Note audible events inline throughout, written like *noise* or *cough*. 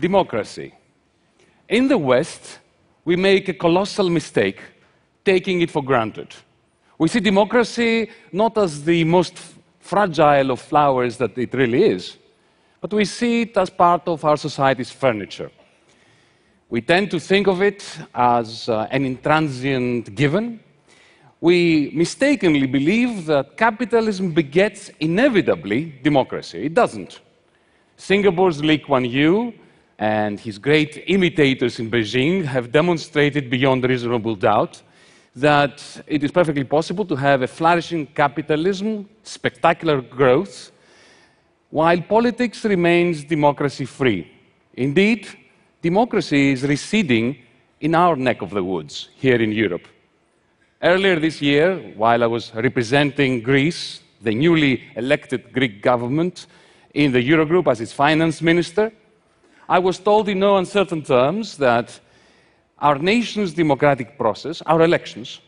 democracy. In the West, we make a colossal mistake taking it for granted. We see democracy not as the most fragile of flowers that it really is, but we see it as part of our society's furniture. We tend to think of it as uh, an intransient given. We mistakenly believe that capitalism begets inevitably democracy. It doesn't. Singapore's Lee Kuan Yew and his great imitators in Beijing have demonstrated beyond reasonable doubt that it is perfectly possible to have a flourishing capitalism, spectacular growth, while politics remains democracy free. Indeed, democracy is receding in our neck of the woods here in Europe. Earlier this year, while I was representing Greece, the newly elected Greek government, in the Eurogroup as its finance minister, I was told in no uncertain terms that our nation's democratic process, our elections,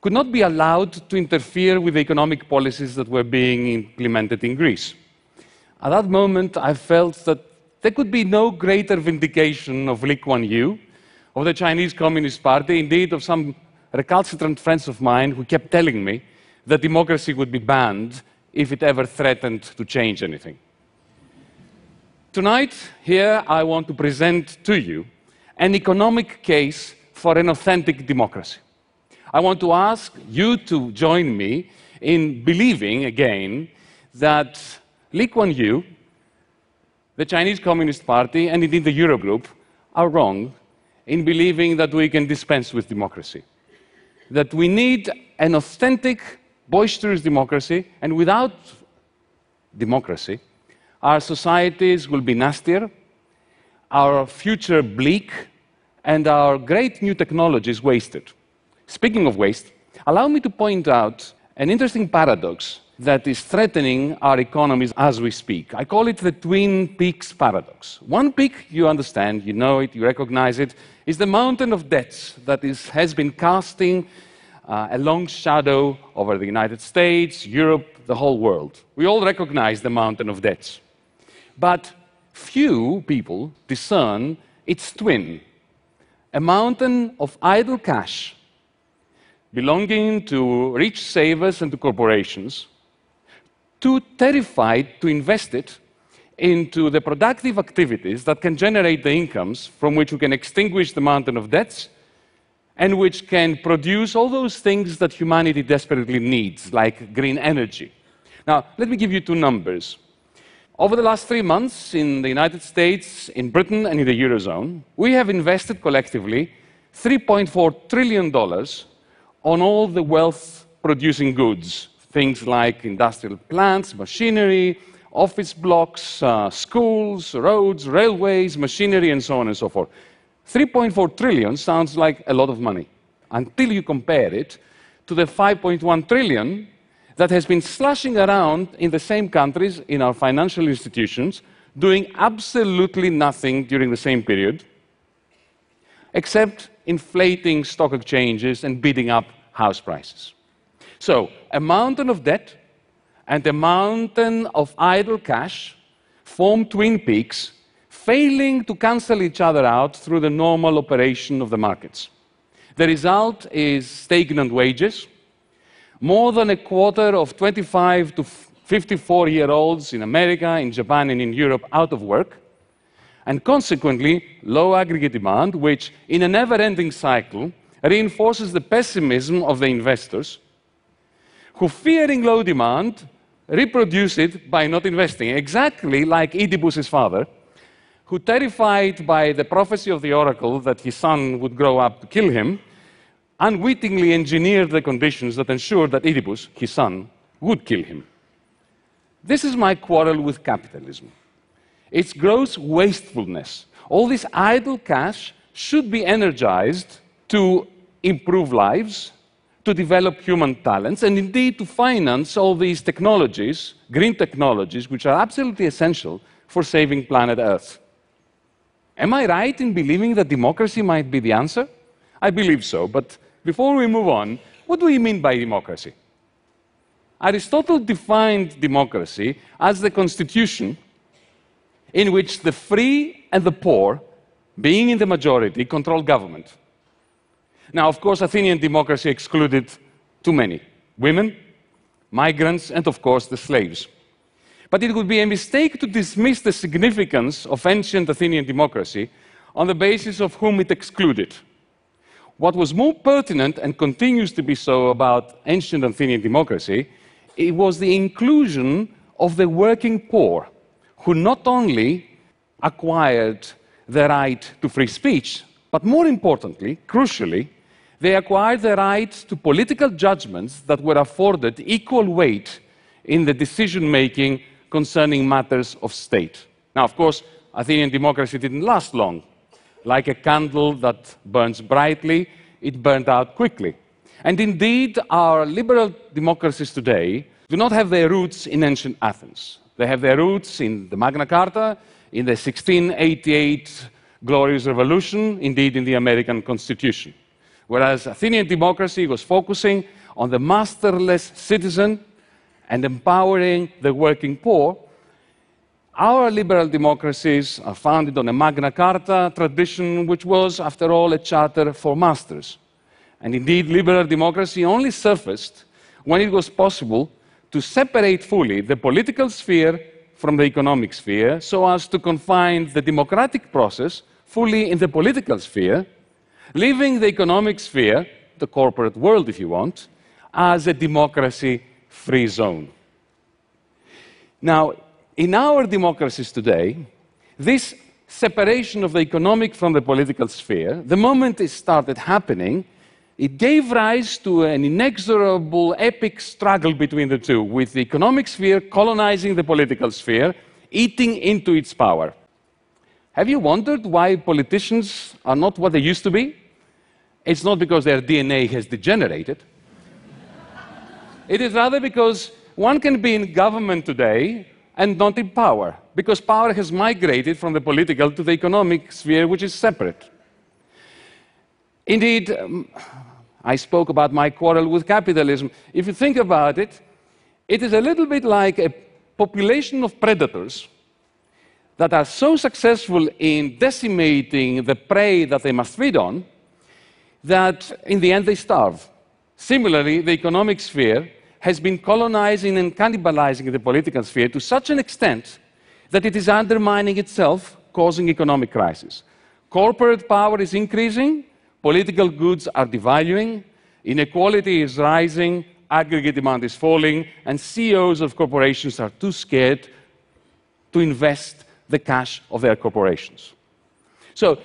could not be allowed to interfere with the economic policies that were being implemented in Greece. At that moment, I felt that there could be no greater vindication of Lee Kuan Yew, of the Chinese Communist Party, indeed of some recalcitrant friends of mine who kept telling me that democracy would be banned if it ever threatened to change anything. Tonight, here, I want to present to you an economic case for an authentic democracy. I want to ask you to join me in believing again that Lee Kuan Yew, the Chinese Communist Party, and indeed the Eurogroup are wrong in believing that we can dispense with democracy. That we need an authentic, boisterous democracy, and without democracy, our societies will be nastier, our future bleak, and our great new technologies wasted. Speaking of waste, allow me to point out an interesting paradox that is threatening our economies as we speak. I call it the Twin Peaks paradox. One peak, you understand, you know it, you recognize it, is the mountain of debts that is, has been casting uh, a long shadow over the United States, Europe, the whole world. We all recognize the mountain of debts. But few people discern its twin, a mountain of idle cash belonging to rich savers and to corporations, too terrified to invest it into the productive activities that can generate the incomes from which we can extinguish the mountain of debts and which can produce all those things that humanity desperately needs, like green energy. Now, let me give you two numbers. Over the last three months in the United States, in Britain, and in the Eurozone, we have invested collectively $3.4 trillion on all the wealth producing goods, things like industrial plants, machinery, office blocks, uh, schools, roads, railways, machinery, and so on and so forth. 3.4 trillion sounds like a lot of money until you compare it to the 5.1 trillion that has been slushing around in the same countries in our financial institutions, doing absolutely nothing during the same period, except inflating stock exchanges and bidding up house prices. So, a mountain of debt and a mountain of idle cash form twin peaks, failing to cancel each other out through the normal operation of the markets. The result is stagnant wages more than a quarter of 25 to 54 year olds in America, in Japan, and in Europe out of work, and consequently, low aggregate demand, which, in a never ending cycle, reinforces the pessimism of the investors who, fearing low demand, reproduce it by not investing, exactly like Oedipus's father, who, terrified by the prophecy of the oracle that his son would grow up to kill him, unwittingly engineered the conditions that ensured that Oedipus, his son, would kill him. This is my quarrel with capitalism. Its gross wastefulness. All this idle cash should be energized to improve lives, to develop human talents, and indeed to finance all these technologies, green technologies, which are absolutely essential for saving planet Earth. Am I right in believing that democracy might be the answer? I believe so, but before we move on, what do we mean by democracy? Aristotle defined democracy as the constitution in which the free and the poor, being in the majority, control government. Now, of course, Athenian democracy excluded too many women, migrants, and of course the slaves. But it would be a mistake to dismiss the significance of ancient Athenian democracy on the basis of whom it excluded. What was more pertinent and continues to be so about ancient Athenian democracy, it was the inclusion of the working poor, who not only acquired the right to free speech, but more importantly, crucially, they acquired the right to political judgments that were afforded equal weight in the decision making concerning matters of state. Now, of course, Athenian democracy didn't last long. Like a candle that burns brightly, it burned out quickly. And indeed, our liberal democracies today do not have their roots in ancient Athens. They have their roots in the Magna Carta, in the 1688 Glorious Revolution, indeed in the American Constitution. Whereas Athenian democracy was focusing on the masterless citizen and empowering the working poor, our liberal democracies are founded on a Magna Carta tradition, which was, after all, a charter for masters. And indeed, liberal democracy only surfaced when it was possible to separate fully the political sphere from the economic sphere so as to confine the democratic process fully in the political sphere leaving the economic sphere, the corporate world if you want, as a democracy free zone. Now, in our democracies today, this separation of the economic from the political sphere, the moment it started happening, it gave rise to an inexorable, epic struggle between the two, with the economic sphere colonizing the political sphere, eating into its power. Have you wondered why politicians are not what they used to be? It's not because their DNA has degenerated. *laughs* it is rather because one can be in government today and not in power, because power has migrated from the political to the economic sphere, which is separate. Indeed, um, I spoke about my quarrel with capitalism. If you think about it, it is a little bit like a population of predators that are so successful in decimating the prey that they must feed on that in the end they starve. Similarly, the economic sphere has been colonizing and cannibalizing the political sphere to such an extent that it is undermining itself, causing economic crisis. Corporate power is increasing, political goods are devaluing, inequality is rising, aggregate demand is falling, and CEOs of corporations are too scared to invest the cash of their corporations. So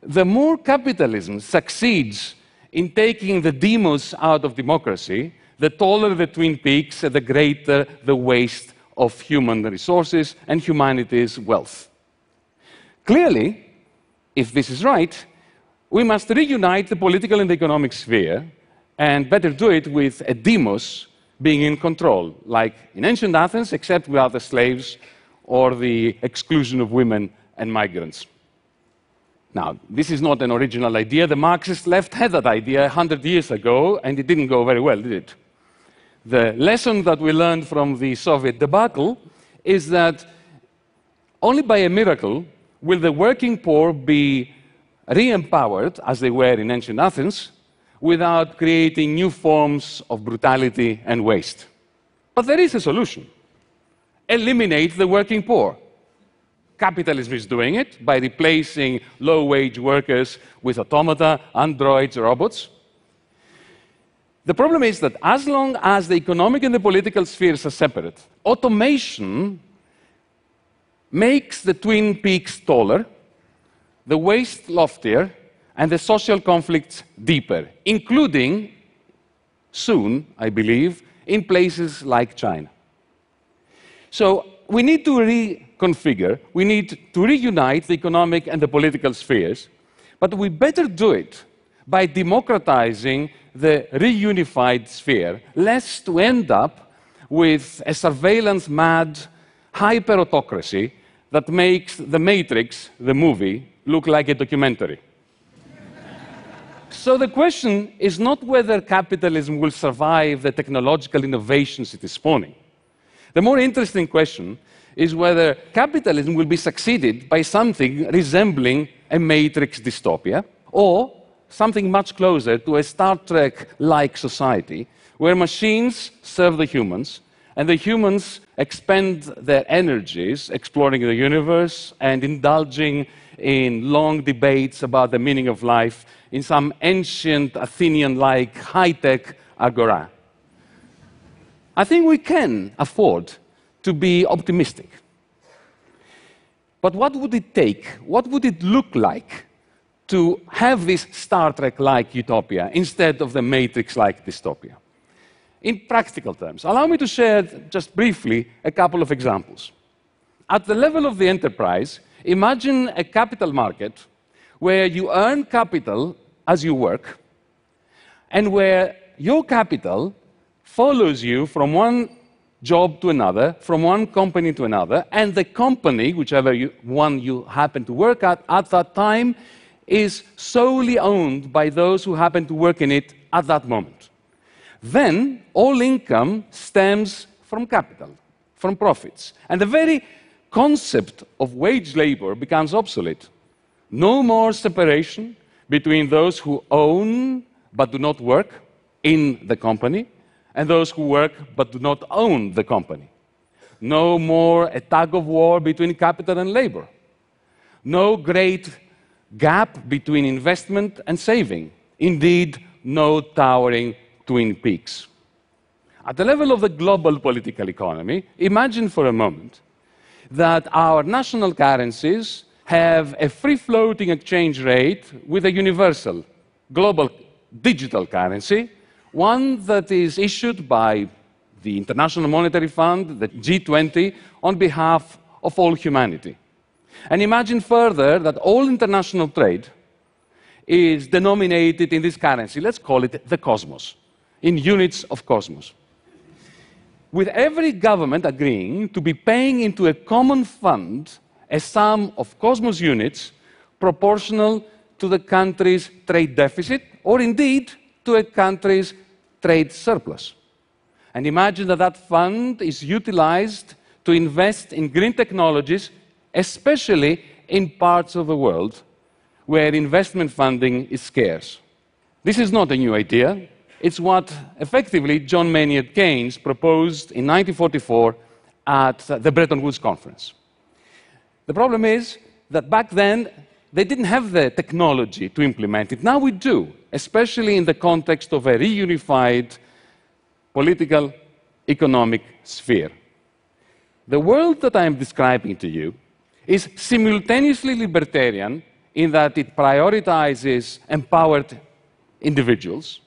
the more capitalism succeeds in taking the demos out of democracy, the taller the twin peaks, the greater the waste of human resources and humanity's wealth. Clearly, if this is right, we must reunite the political and the economic sphere, and better do it with a demos being in control, like in ancient Athens, except without the slaves or the exclusion of women and migrants. Now, this is not an original idea. The Marxist left had that idea 100 years ago, and it didn't go very well, did it? The lesson that we learned from the Soviet debacle is that only by a miracle will the working poor be re empowered, as they were in ancient Athens, without creating new forms of brutality and waste. But there is a solution eliminate the working poor. Capitalism is doing it by replacing low wage workers with automata, androids, robots. The problem is that as long as the economic and the political spheres are separate, automation makes the twin peaks taller, the waste loftier, and the social conflicts deeper, including soon, I believe, in places like China. So we need to reconfigure, we need to reunite the economic and the political spheres, but we better do it by democratizing the reunified sphere, lest to end up with a surveillance mad hyper autocracy that makes The Matrix, the movie, look like a documentary. so the question is not whether capitalism will survive the technological innovations it is spawning. The more interesting question is whether capitalism will be succeeded by something resembling a Matrix dystopia or something much closer to a Star Trek like society where machines serve the humans and the humans expend their energies exploring the universe and indulging in long debates about the meaning of life in some ancient Athenian like high tech agora. I think we can afford to be optimistic. But what would it take? What would it look like to have this Star Trek like utopia instead of the Matrix like dystopia? In practical terms, allow me to share just briefly a couple of examples. At the level of the enterprise, imagine a capital market where you earn capital as you work and where your capital follows you from one job to another, from one company to another, and the company, whichever you, one you happen to work at at that time, is solely owned by those who happen to work in it at that moment. Then all income stems from capital, from profits. And the very concept of wage labor becomes obsolete. No more separation between those who own but do not work in the company and those who work but do not own the company. No more a tug of war between capital and labor. No great gap between investment and saving. Indeed, no towering twin peaks. At the level of the global political economy, imagine for a moment that our national currencies have a free floating exchange rate with a universal global digital currency one that is issued by the International Monetary Fund, the G20, on behalf of all humanity. And imagine further that all international trade is denominated in this currency. Let's call it the cosmos, in units of cosmos. With every government agreeing to be paying into a common fund a sum of cosmos units proportional to the country's trade deficit, or indeed to a country's trade surplus. And imagine that that fund is utilized to invest in green technologies, especially in parts of the world where investment funding is scarce. This is not a new idea. It's what effectively John Maynard Keynes proposed in 1944 at the Bretton Woods Conference. The problem is that back then they didn't have the technology to implement it. Now we do, especially in the context of a reunified political, economic sphere. The world that I am describing to you is simultaneously libertarian in that it prioritizes empowered individuals,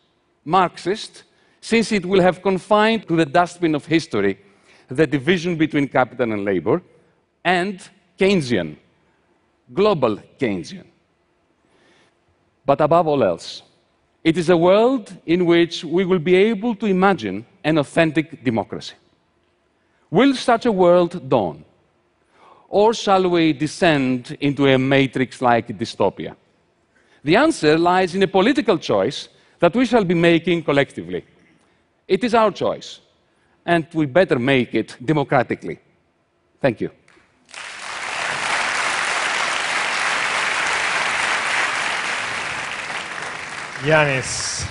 Marxist, since it will have confined to the dustbin of history the division between capital and labor, and Keynesian, global Keynesian. But above all else, it is a world in which we will be able to imagine an authentic democracy. Will such a world dawn? Or shall we descend into a matrix like dystopia? The answer lies in a political choice that we shall be making collectively. It is our choice, and we better make it democratically. Thank you. Yanis.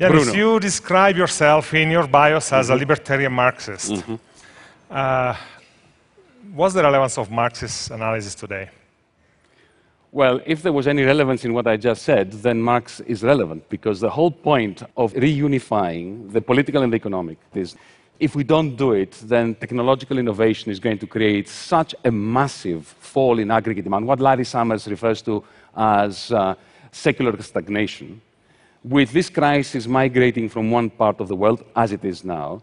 Yanis, Bruno. you describe yourself in your bios as mm -hmm. a mm-hmm. libertarian Marxist. Mm -hmm. uh, what's the relevance of Marxist analysis today? Well, if there was any relevance in what I just said, then Marx is relevant because the whole point of reunifying the political and the economic is if we don't do it, then technological innovation is going to create such a massive fall in aggregate demand, what Larry Summers refers to as uh, secular stagnation, with this crisis migrating from one part of the world, as it is now,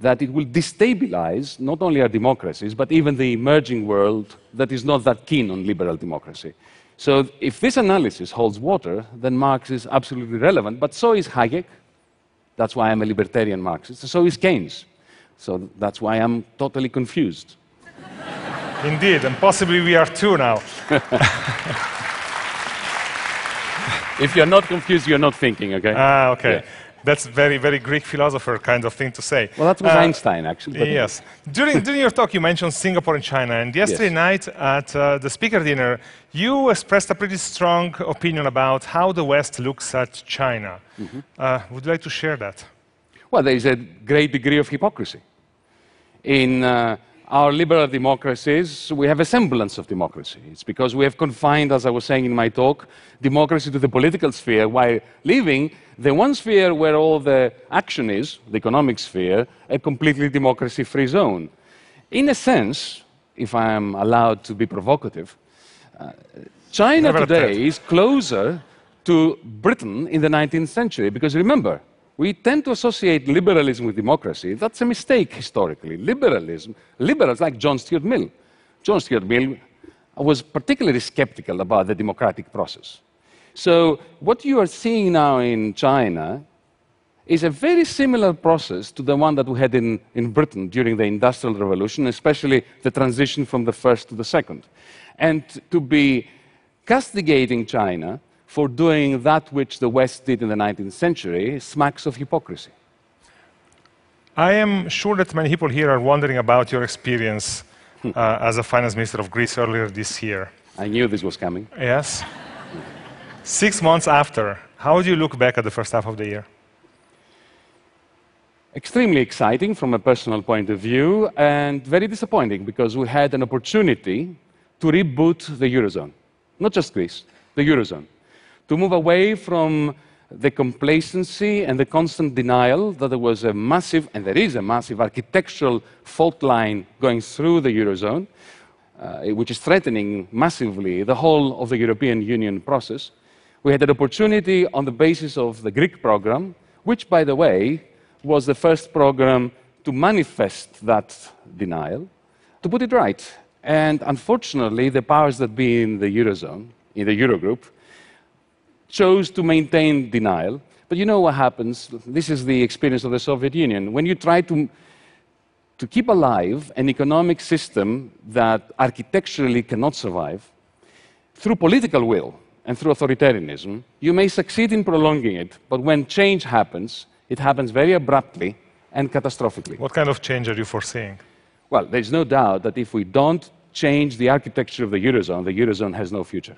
that it will destabilize not only our democracies, but even the emerging world that is not that keen on liberal democracy. So if this analysis holds water, then Marx is absolutely relevant, but so is Hayek. That's why I'm a libertarian Marxist. So is Keynes. So that's why I'm totally confused. *laughs* Indeed, and possibly we are too now. *laughs* if you're not confused, you're not thinking, okay? Ah, okay. Yeah. That's very, very Greek philosopher kind of thing to say. Well, that was uh, Einstein, actually. Yes. during, during your talk, you mentioned Singapore and China. And yesterday yes. night at uh, the speaker dinner, you expressed a pretty strong opinion about how the West looks at China. Mm -hmm. uh, would you like to share that? Well, there is a great degree of hypocrisy. In uh, our liberal democracies, we have a semblance of democracy. It's because we have confined, as I was saying in my talk, democracy to the political sphere while leaving the one sphere where all the action is, the economic sphere, a completely democracy free zone. In a sense, if I am allowed to be provocative, uh, China today is closer to Britain in the 19th century because remember, we tend to associate liberalism with democracy. That's a mistake historically. Liberalism, liberals like John Stuart Mill. John Stuart Mill was particularly skeptical about the democratic process. So, what you are seeing now in China is a very similar process to the one that we had in, in Britain during the Industrial Revolution, especially the transition from the first to the second. And to be castigating China for doing that which the West did in the 19th century smacks of hypocrisy. I am sure that many people here are wondering about your experience hmm. uh, as a finance minister of Greece earlier this year. I knew this was coming. Yes. Six months after, how do you look back at the first half of the year? Extremely exciting from a personal point of view, and very disappointing because we had an opportunity to reboot the Eurozone. Not just Greece, the Eurozone to move away from the complacency and the constant denial that there was a massive, and there is a massive architectural fault line going through the Eurozone, uh, which is threatening massively the whole of the European Union process. We had an opportunity on the basis of the Greek program, which, by the way, was the first program to manifest that denial, to put it right. And unfortunately, the powers that be in the Eurozone, in the Eurogroup, chose to maintain denial. But you know what happens? This is the experience of the Soviet Union. When you try to, to keep alive an economic system that architecturally cannot survive, through political will and through authoritarianism, you may succeed in prolonging it, but when change happens, it happens very abruptly and catastrophically. What kind of change are you foreseeing? Well, there's no doubt that if we don't change the architecture of the Eurozone, the Eurozone has no future.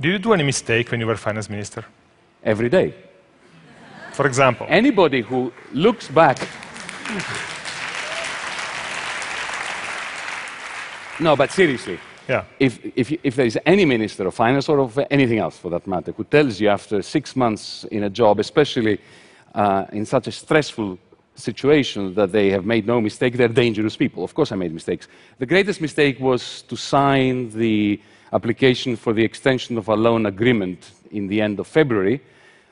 Did you do any mistake when you were finance minister? Every day. For example? Anybody who looks back. no, but seriously. Yeah. If, if, if there is any minister of finance or of anything else for that matter who tells you after six months in a job, especially uh, in such a stressful situation that they have made no mistake, they're dangerous people. Of course, I made mistakes. The greatest mistake was to sign the application for the extension of a loan agreement in the end of February,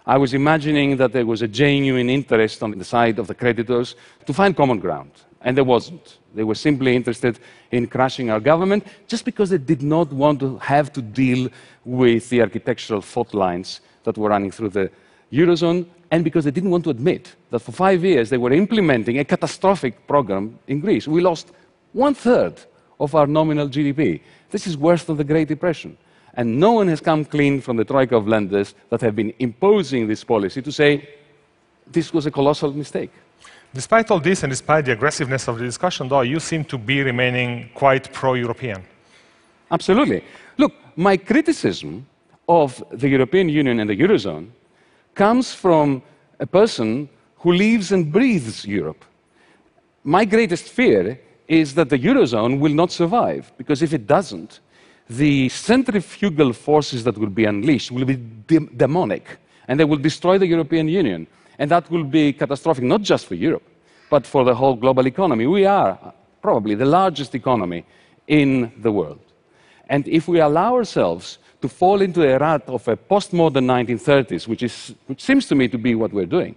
I was imagining that there was a genuine interest on the side of the creditors to find common ground. And there wasn't. They were simply interested in crashing our government just because they did not want to have to deal with the architectural fault lines that were running through the Eurozone, and because they didn't want to admit that for five years they were implementing a catastrophic program in Greece. We lost one third of our nominal GDP. This is worse than the Great Depression. And no one has come clean from the troika of lenders that have been imposing this policy to say this was a colossal mistake. Despite all this and despite the aggressiveness of the discussion, though, you seem to be remaining quite pro European. Absolutely. Look, my criticism of the European Union and the Eurozone comes from a person who lives and breathes Europe. My greatest fear is that the Eurozone will not survive, because if it doesn't, the centrifugal forces that will be unleashed will be de demonic, and they will destroy the European Union. And that will be catastrophic, not just for Europe, but for the whole global economy. We are probably the largest economy in the world. And if we allow ourselves to fall into a rut of a postmodern 1930s, which, is, which seems to me to be what we're doing,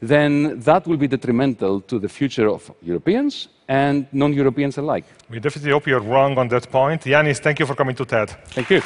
then that will be detrimental to the future of Europeans and non-Europeans alike. We definitely hope you're wrong on that point. Yanis, thank you for coming to TED. Thank you.